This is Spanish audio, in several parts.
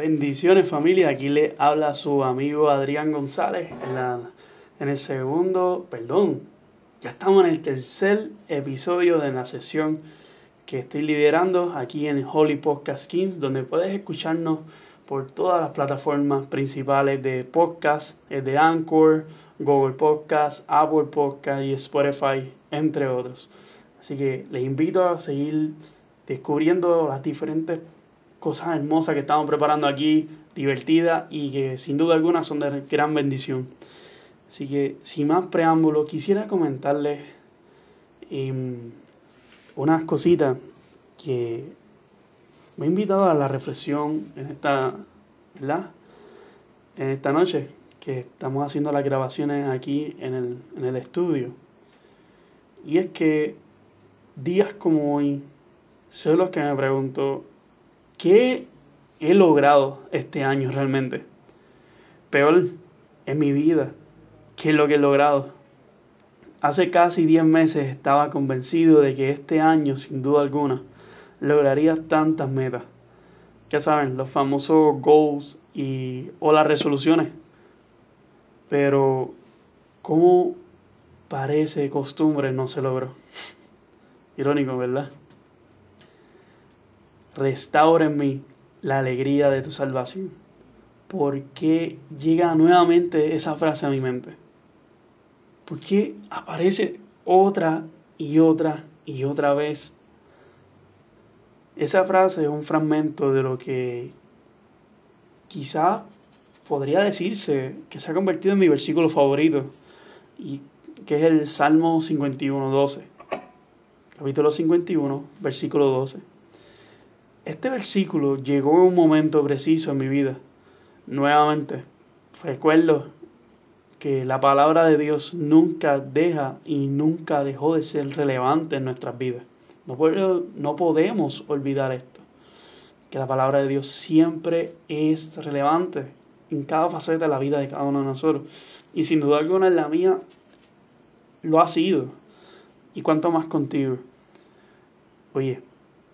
Bendiciones familia, aquí le habla su amigo Adrián González en, el segundo, perdón, ya estamos en el tercer episodio de la sesión que estoy liderando aquí en Holy Podcast Kings, donde puedes escucharnos por todas las plataformas principales de podcast, eh, de Anchor, Google Podcast, Apple Podcast y Spotify, entre otros. Así que les invito a seguir descubriendo las diferentes cosas hermosas que estamos preparando aquí, divertidas y que sin duda alguna son de gran bendición. Así que sin más preámbulo, quisiera comentarles em, unas cositas que me he invitado a la reflexión en esta. En esta noche que estamos haciendo las grabaciones aquí en el, en el estudio. Y es que días como hoy son los que me pregunto, ¿qué he logrado este año realmente? Peor en mi vida, ¿qué es lo que he logrado? Hace casi 10 meses estaba convencido de que este año, sin duda alguna, lograría tantas metas. Ya saben, los famosos goals y, o las resoluciones. Pero, como parece costumbre, no se logró. Irónico, ¿verdad? Restaura en mí la alegría de tu salvación. ¿Por qué llega nuevamente esa frase a mi mente? ¿Por qué aparece otra y otra y otra vez? Esa frase es un fragmento de lo que quizá podría decirse que se ha convertido en mi versículo favorito, y que es el Salmo 51, 12. Capítulo 51, versículo 12. Este versículo llegó en un momento preciso en mi vida. Nuevamente, recuerdo que la palabra de Dios nunca deja y nunca dejó de ser relevante en nuestras vidas. No, podemos olvidar esto, que la palabra de Dios siempre es relevante en cada faceta de la vida de cada uno de nosotros. Y sin duda alguna en la mía lo ha sido. Y cuanto más contigo. Oye,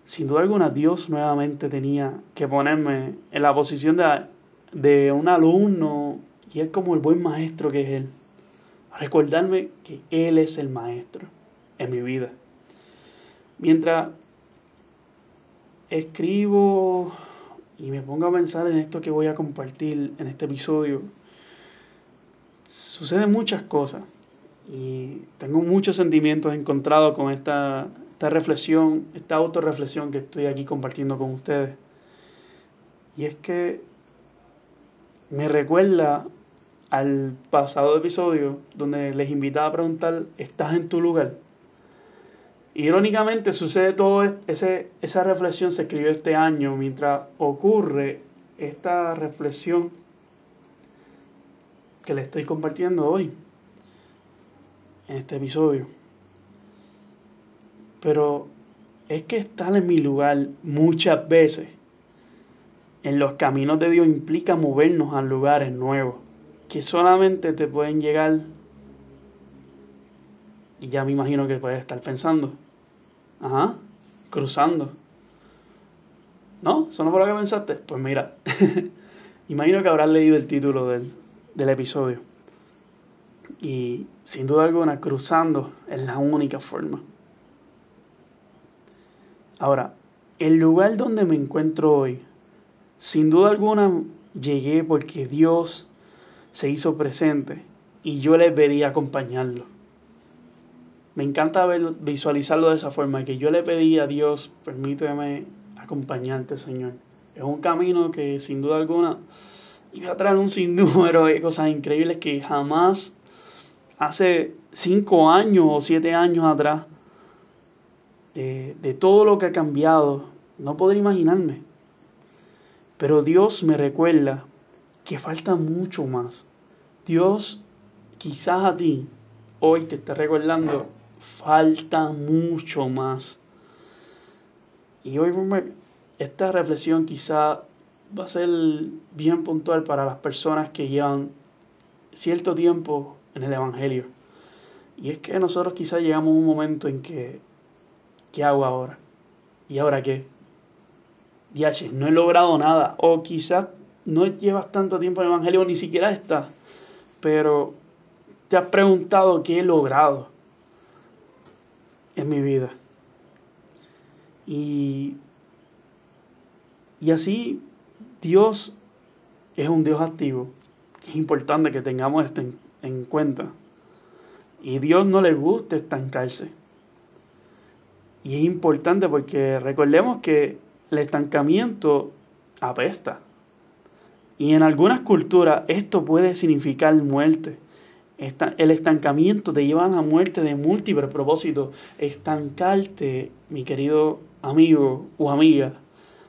sin duda alguna Dios nuevamente tenía que ponerme en la posición de, un alumno y es como el buen maestro que es Él. Recordarme que Él es el maestro en mi vida. Mientras escribo y me pongo a pensar en esto que voy a compartir en este episodio, suceden muchas cosas y tengo muchos sentimientos encontrados con esta, esta reflexión, esta autorreflexión que estoy aquí compartiendo con ustedes. Y es que me recuerda al pasado episodio donde les invitaba a preguntar, ¿estás en tu lugar? Irónicamente sucede todo, ese, esa reflexión se escribió este año mientras ocurre esta reflexión que le estoy compartiendo hoy en este episodio. Pero es que estar en mi lugar muchas veces en los caminos de Dios implica movernos a lugares nuevos que solamente te pueden llegar y ya me imagino que puedes estar pensando, ajá, cruzando. ¿No? ¿Eso no fue lo que pensaste? Pues mira, imagino que habrás leído el título del, del episodio. Y sin duda alguna, cruzando es la única forma. Ahora, el lugar donde me encuentro hoy, sin duda alguna llegué porque Dios se hizo presente y yo le pedí acompañarlo. Me encanta ver, visualizarlo de esa forma, que yo le pedí a Dios, permíteme acompañarte, Señor. Es un camino que sin duda alguna iba a traer un sinnúmero de cosas increíbles que jamás hace cinco años o siete años atrás de, todo lo que ha cambiado, no podría imaginarme. Pero Dios me recuerda que falta mucho más. Dios quizás a ti hoy te está recordando, falta mucho más. Y hoy esta reflexión quizá va a ser bien puntual para las personas que llevan cierto tiempo en el Evangelio. Y es que nosotros quizá llegamos a un momento en que ¿qué hago ahora? ¿Y ahora qué? diache, no he logrado nada. O quizás no llevas tanto tiempo en el Evangelio, ni siquiera está. Pero te has preguntado qué he logrado en mi vida. Y, y así Dios es un Dios activo. Es importante que tengamos esto en, en cuenta. Y Dios no le gusta estancarse. Y es importante porque recordemos que el estancamiento apesta. Y en algunas culturas esto puede significar muerte. El estancamiento te lleva a la muerte de múltiples propósitos. Estancarte, mi querido amigo o amiga,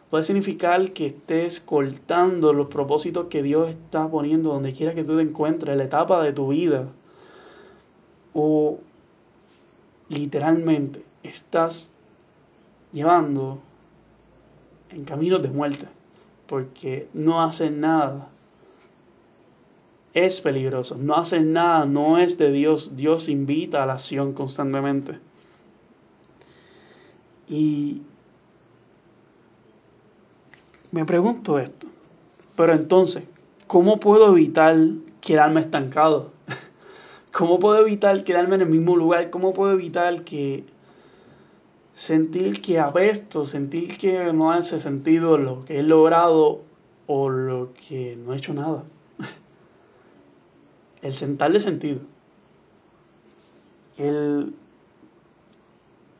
puede significar que estés cortando los propósitos que Dios está poniendo donde quiera que tú te encuentres, en la etapa de tu vida. O literalmente estás llevando en caminos de muerte porque no hacen nada. Es peligroso, no hacen nada, no es de Dios. Dios invita a la acción constantemente. Y me pregunto esto, pero entonces, ¿cómo puedo evitar quedarme estancado? ¿Cómo puedo evitar quedarme en el mismo lugar? ¿Cómo puedo evitar que sentir que apesto, sentir que no hace sentido lo que he logrado o lo que no he hecho nada? El sentarle sentido. El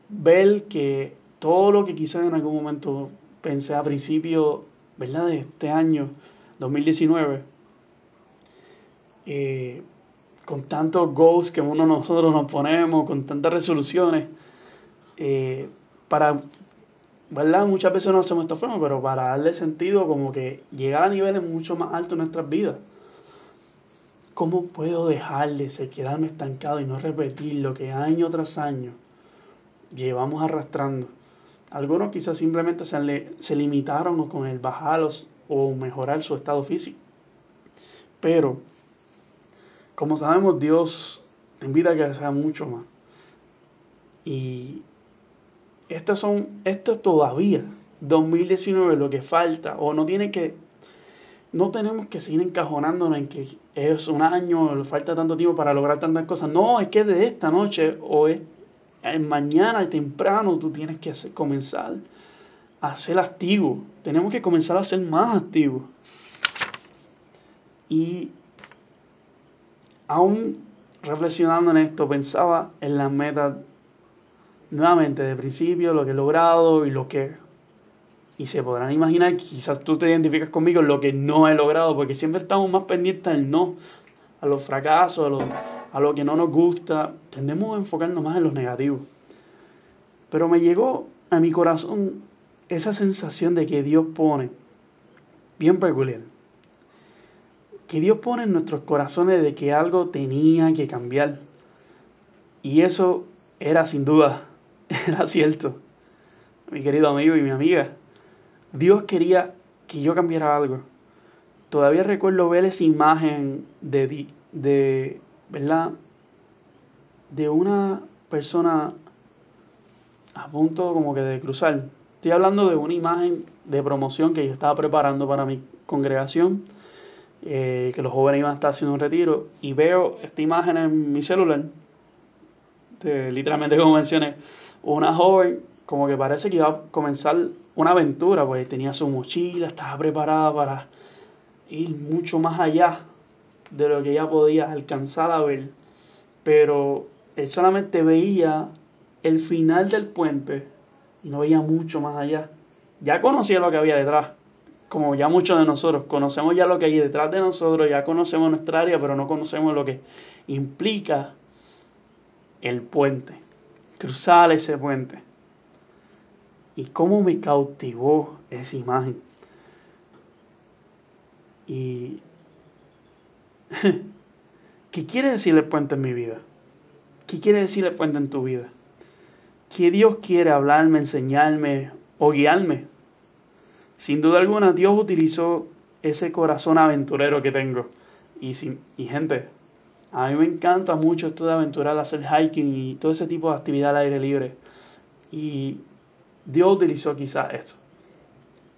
ver que todo lo que quizás en algún momento pensé a principio, ¿verdad? De este año, 2019, eh, con tantos goals que uno nosotros nos ponemos, con tantas resoluciones, eh, para, ¿verdad? Muchas veces no hacemos esta forma, pero para darle sentido como que llegar a niveles mucho más altos en nuestras vidas. ¿Cómo puedo dejar de quedarme estancado y no repetir lo que año tras año llevamos arrastrando? Algunos quizás simplemente se, se limitaron con el bajarlos o mejorar su estado físico. Pero, como sabemos, Dios te invita a que sea mucho más. Y estos son, esto es todavía 2019 lo que falta, o no tiene que, no tenemos que seguir encajonándonos en que es un año, falta tanto tiempo para lograr tantas cosas. No, es que de esta noche o mañana y temprano tú tienes que hacer, comenzar a ser activo. Tenemos que comenzar a ser más activos. Y aún reflexionando en esto, pensaba en las metas nuevamente de principio, lo que he logrado y lo que... Y se podrán imaginar, quizás tú te identificas conmigo en lo que no he logrado, porque siempre estamos más pendientes del no, a los fracasos, a lo, a lo que no nos gusta. Tendemos a enfocarnos más en los negativos. Pero me llegó a mi corazón esa sensación de que Dios pone, bien peculiar, que Dios pone en nuestros corazones de que algo tenía que cambiar. Y eso era sin duda era cierto, mi querido amigo y mi amiga. Dios quería que yo cambiara algo. Todavía recuerdo ver esa imagen de, de ¿verdad? De una persona a punto como que de cruzar. Estoy hablando de una imagen de promoción que yo estaba preparando para mi congregación, eh, que los jóvenes iban a estar haciendo un retiro, y veo esta imagen en mi celular, literalmente como mencioné, una joven como que parece que iba a comenzar una aventura, pues tenía su mochila, estaba preparada para ir mucho más allá de lo que ella podía alcanzar a ver. Pero él solamente veía el final del puente y no veía mucho más allá. Ya conocía lo que había detrás, como ya muchos de nosotros. Conocemos ya lo que hay detrás de nosotros, ya conocemos nuestra área, pero no conocemos lo que implica el puente cruzar ese puente. Y cómo me cautivó esa imagen. Y ¿qué quiere decir el puente en mi vida? ¿Qué quiere decir el puente en tu vida? ¿Qué Dios quiere hablarme, enseñarme o guiarme? Sin duda alguna, Dios utilizó ese corazón aventurero que tengo. Y, sin, y gente, a mí me encanta mucho esto de aventurar, hacer hiking y todo ese tipo de actividad al aire libre. Y Dios utilizó quizás esto.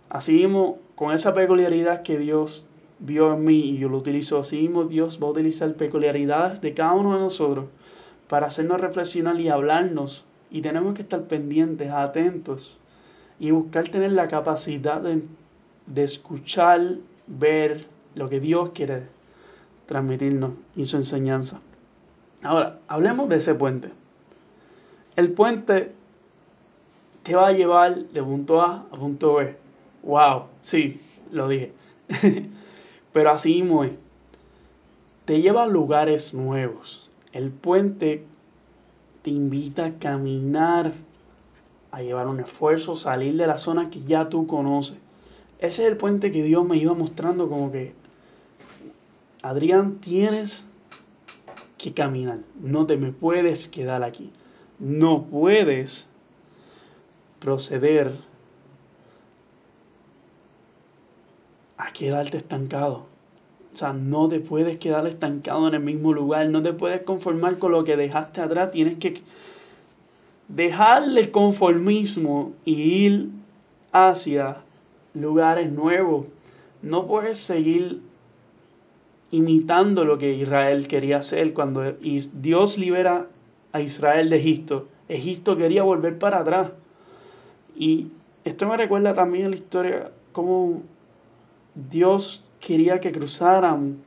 Así mismo, con esa peculiaridad que Dios vio en mí y yo lo utilizo, así mismo Dios va a utilizar peculiaridades de cada uno de nosotros para hacernos reflexionar y hablarnos. Y tenemos que estar pendientes, atentos y buscar tener la capacidad de, de escuchar, ver lo que Dios quiere transmitirnos y su enseñanza. Ahora, hablemos de ese puente. El puente te va a llevar de punto A a punto B. Wow, sí, lo dije. Pero así mismo es. Te lleva a lugares nuevos. El puente te invita a caminar, a llevar un esfuerzo, salir de la zona que ya tú conoces. Ese es el puente que Dios me iba mostrando como que, Adrián, tienes que caminar. No te me puedes quedar aquí. No puedes proceder quedarte estancado. O sea, no te puedes quedar estancado en el mismo lugar, no te puedes conformar con lo que dejaste atrás, tienes que dejarle el conformismo y ir hacia lugares nuevos. No puedes seguir imitando lo que Israel quería hacer cuando Dios libera a Israel de Egipto. Egipto quería volver para atrás. Y esto me recuerda también a la historia cómo Dios quería que cruzaran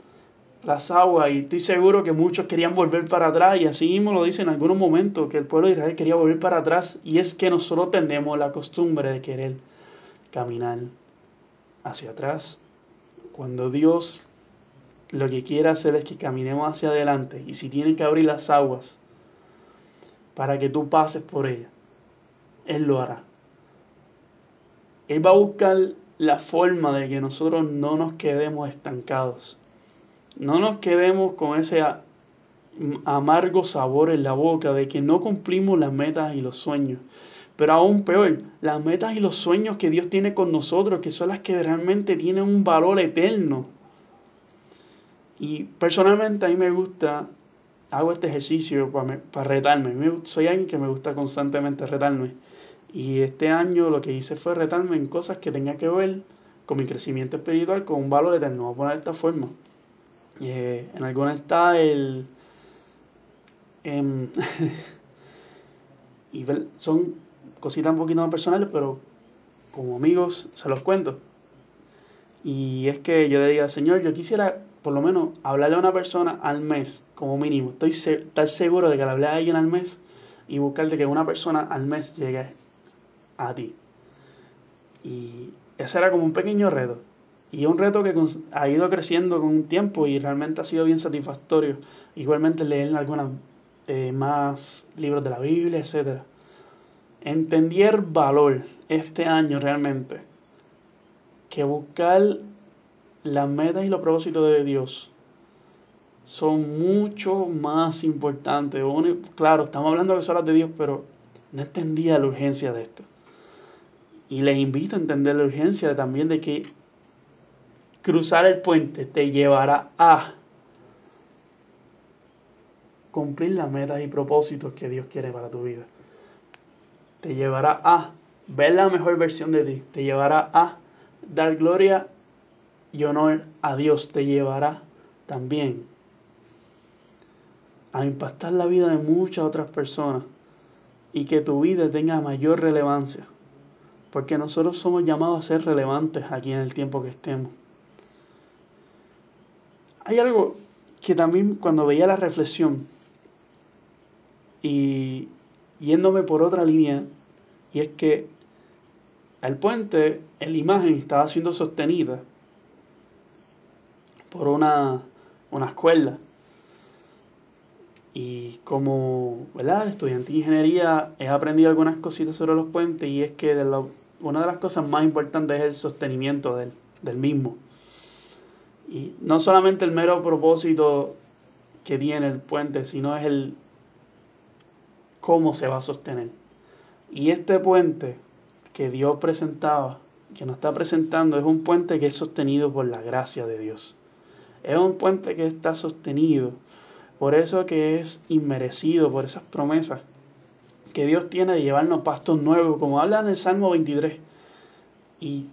las aguas y estoy seguro que muchos querían volver para atrás y así mismo lo dice en algunos momentos que el pueblo de Israel quería volver para atrás y es que nosotros tenemos la costumbre de querer caminar hacia atrás cuando Dios lo que quiere hacer es que caminemos hacia adelante y si tienen que abrir las aguas para que tú pases por ellas, Él lo hará. Él va a buscar la forma de que nosotros no nos quedemos estancados. No nos quedemos con ese amargo sabor en la boca de que no cumplimos las metas y los sueños. Pero aún peor, las metas y los sueños que Dios tiene con nosotros, que son las que realmente tienen un valor eterno. Y personalmente a mí me gusta, hago este ejercicio para, para retarme. Soy alguien que me gusta constantemente retarme. Y este año lo que hice fue retarme en cosas que tengan que ver con mi crecimiento espiritual, con un valor eterno. Voy a poner de esta forma. Eh, en alguna está el... Y son cositas un poquito más personales, pero como amigos se los cuento. Y es que yo le diga, Señor, yo quisiera por lo menos hablarle a una persona al mes, como mínimo. Estoy estar seguro de que le hablé a alguien al mes y buscar de que una persona al mes llegue a ti. Y ese era como un pequeño reto. Y un reto que ha ido creciendo con un tiempo y realmente ha sido bien satisfactorio. Igualmente leer algunos eh, más libros de la Biblia, etc. Entendí el valor este año realmente que buscar las metas y los propósitos de Dios son mucho más importantes. Claro, estamos hablando de las de Dios, pero no entendía la urgencia de esto. Y les invito a entender la urgencia también de que cruzar el puente te llevará a cumplir las metas y propósitos que Dios quiere para tu vida. Te llevará a ver la mejor versión de ti. Te llevará a dar gloria y honor a Dios. Te llevará también a impactar la vida de muchas otras personas y que tu vida tenga mayor relevancia porque nosotros somos llamados a ser relevantes aquí en el tiempo que estemos. Hay algo que también cuando veía la reflexión y yéndome por otra línea, y es que el puente en la imagen estaba siendo sostenida por una, una escuela. Y como ¿verdad? estudiante de ingeniería he aprendido algunas cositas sobre los puentes y es que de, lo, una de las cosas más importantes es el sostenimiento del, del mismo. Y no solamente el mero propósito que tiene el puente, sino es el cómo se va a sostener. Y este puente que Dios presentaba, que nos está presentando, es un puente que es sostenido por la gracia de Dios. Es un puente que está sostenido, por eso que es inmerecido por esas promesas que Dios tiene de llevarnos pastos nuevos, como habla en el Salmo 23. Y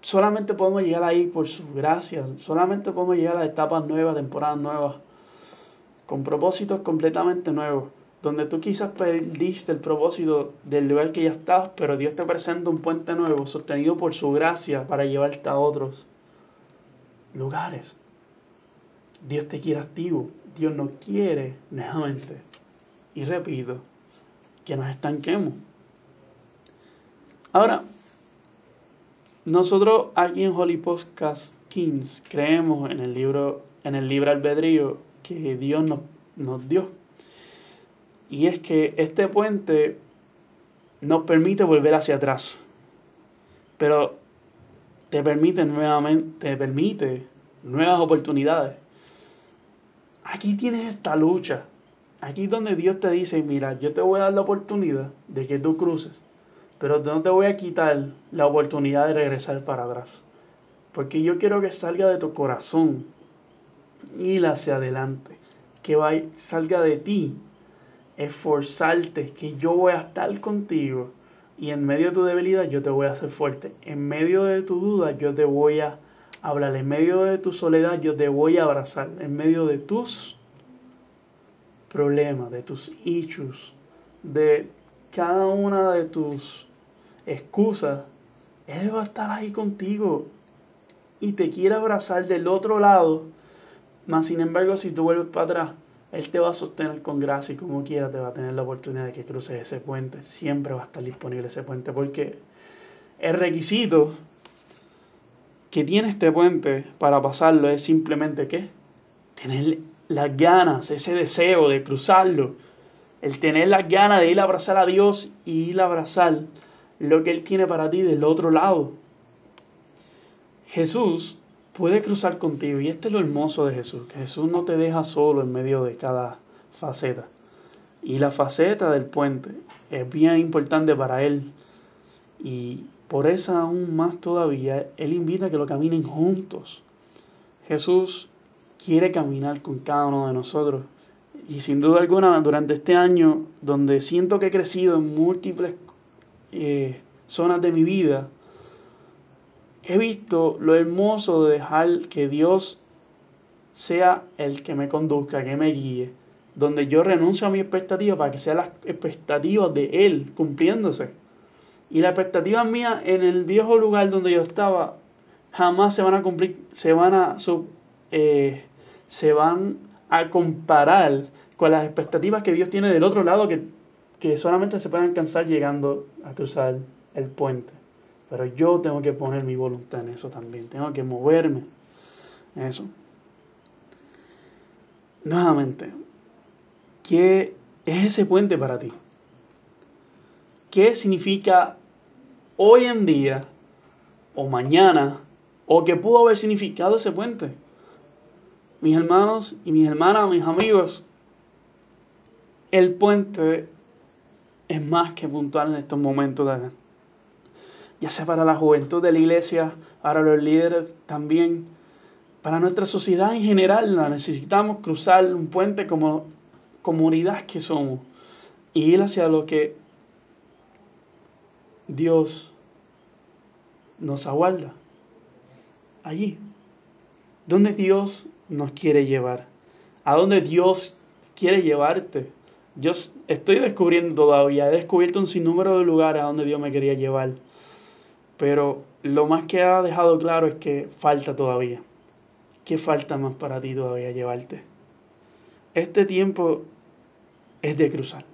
solamente podemos llegar ahí por su gracia, solamente podemos llegar a etapas nuevas, temporadas nuevas, con propósitos completamente nuevos, donde tú quizás perdiste el propósito del lugar que ya estás, pero Dios te presenta un puente nuevo, sostenido por su gracia, para llevarte a otros lugares. Dios te quiere activo, Dios no quiere nuevamente, y repito, que nos estanquemos. Ahora, nosotros aquí en Holy Podcast Kings creemos en el libro, en el libre albedrío que Dios nos, nos dio. Y es que este puente nos permite volver hacia atrás. Pero te permite nuevamente, te permite nuevas oportunidades. Aquí tienes esta lucha. Aquí es donde Dios te dice, mira, yo te voy a dar la oportunidad de que tú cruces pero no te voy a quitar la oportunidad de regresar para atrás. Porque yo quiero que salga de tu corazón, ir hacia adelante, que salga de ti, esforzarte, que yo voy a estar contigo y en medio de tu debilidad yo te voy a hacer fuerte. En medio de tu duda yo te voy a hablar. En medio de tu soledad yo te voy a abrazar. En medio de tus problemas, de tus issues, de cada una de tus excusas, Él va a estar ahí contigo y te quiere abrazar del otro lado. Mas, sin embargo, si tú vuelves para atrás, Él te va a sostener con gracia y como quiera te va a tener la oportunidad de que cruces ese puente. Siempre va a estar disponible ese puente porque el requisito que tiene este puente para pasarlo es simplemente que tener las ganas, ese deseo de cruzarlo el tener las ganas de ir a abrazar a Dios y ir a abrazar lo que Él tiene para ti del otro lado. Jesús puede cruzar contigo y este es lo hermoso de Jesús, que Jesús no te deja solo en medio de cada faceta. Y la faceta del puente es bien importante para Él y por eso aún más todavía Él invita a que lo caminen juntos. Jesús quiere caminar con cada uno de nosotros y sin duda alguna, durante este año, donde siento que he crecido en múltiples eh, zonas de mi vida, he visto lo hermoso de dejar que Dios sea el que me conduzca, que me guíe, donde yo renuncio a mi expectativa para que sean las expectativas de Él cumpliéndose. Y las expectativas mías en el viejo lugar donde yo estaba jamás se van a cumplir, se van a, eh, se van a comparar con las expectativas que Dios tiene del otro lado que, que solamente se pueden alcanzar llegando a cruzar el puente. Pero yo tengo que poner mi voluntad en eso también, tengo que moverme en eso. Nuevamente, ¿qué es ese puente para ti? ¿Qué significa hoy en día o mañana o qué pudo haber significado ese puente? Mis hermanos y mis hermanas, mis amigos, el puente es más que puntual en estos momentos, de, ya sea para la juventud de la iglesia, para los líderes también, para nuestra sociedad en general, la necesitamos cruzar un puente como comunidad que somos y ir hacia lo que Dios nos aguarda. Allí, donde Dios nos quiere llevar, a dónde Dios quiere llevarte. Yo estoy descubriendo todavía, he descubierto un sinnúmero de lugares a donde Dios me quería llevar, pero lo más que ha dejado claro es que falta todavía. ¿Qué falta más para ti todavía llevarte? Este tiempo es de cruzar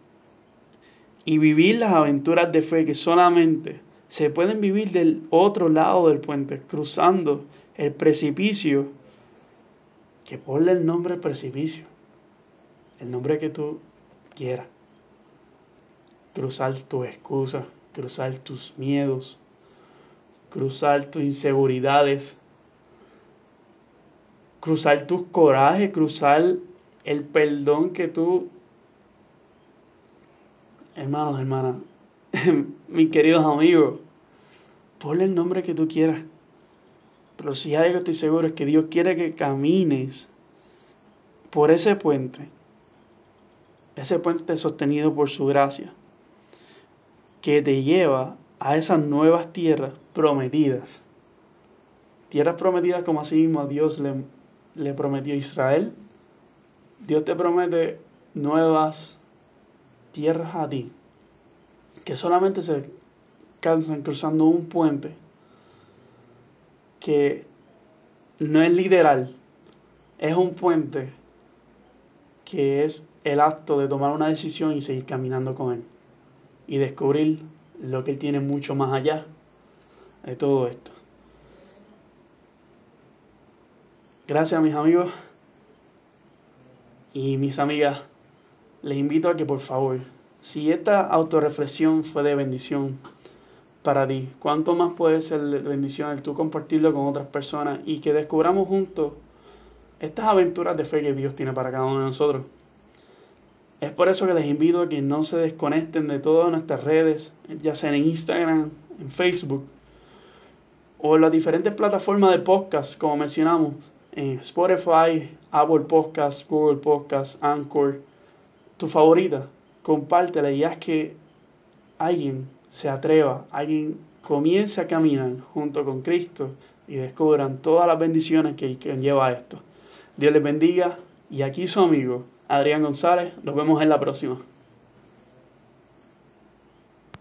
y vivir las aventuras de fe que solamente se pueden vivir del otro lado del puente, cruzando el precipicio que ponle el nombre precipicio, el nombre que tú quieras. Cruzar tus excusas, cruzar tus miedos, cruzar tus inseguridades, cruzar tus corajes, cruzar el perdón que tú, hermanos, hermanas, mis queridos amigos, ponle el nombre que tú quieras. Pero si hay algo estoy seguro es que Dios quiere que camines por ese puente, ese puente sostenido por su gracia, que te lleva a esas nuevas tierras prometidas Tierras prometidas como así mismo Dios le, le prometió a Israel. Dios te promete nuevas tierras a ti, que solamente se cansan cruzando un puente que no es literal, es un puente que es el acto de tomar una decisión y seguir caminando con Él y descubrir lo que Él tiene mucho más allá de todo esto. Gracias mis amigos y mis amigas. Les invito a que por favor, si esta autorreflexión fue de bendición para ti, ¿cuánto más puede ser bendición el tú compartirlo con otras personas y que descubramos juntos estas aventuras de fe que Dios tiene para cada uno de nosotros? Es por eso que les invito a que no se desconecten de todas nuestras redes, ya sea en Instagram, en Facebook o en las diferentes plataformas de podcast, como mencionamos, en Spotify, Apple Podcasts, Google Podcasts, Anchor, tu favorita. Compártela y haz que alguien se atreva, alguien comience a caminar junto con Cristo y descubran todas las bendiciones que, lleva esto. Dios les bendiga y aquí su amigo Adrián González. Nos vemos en la próxima.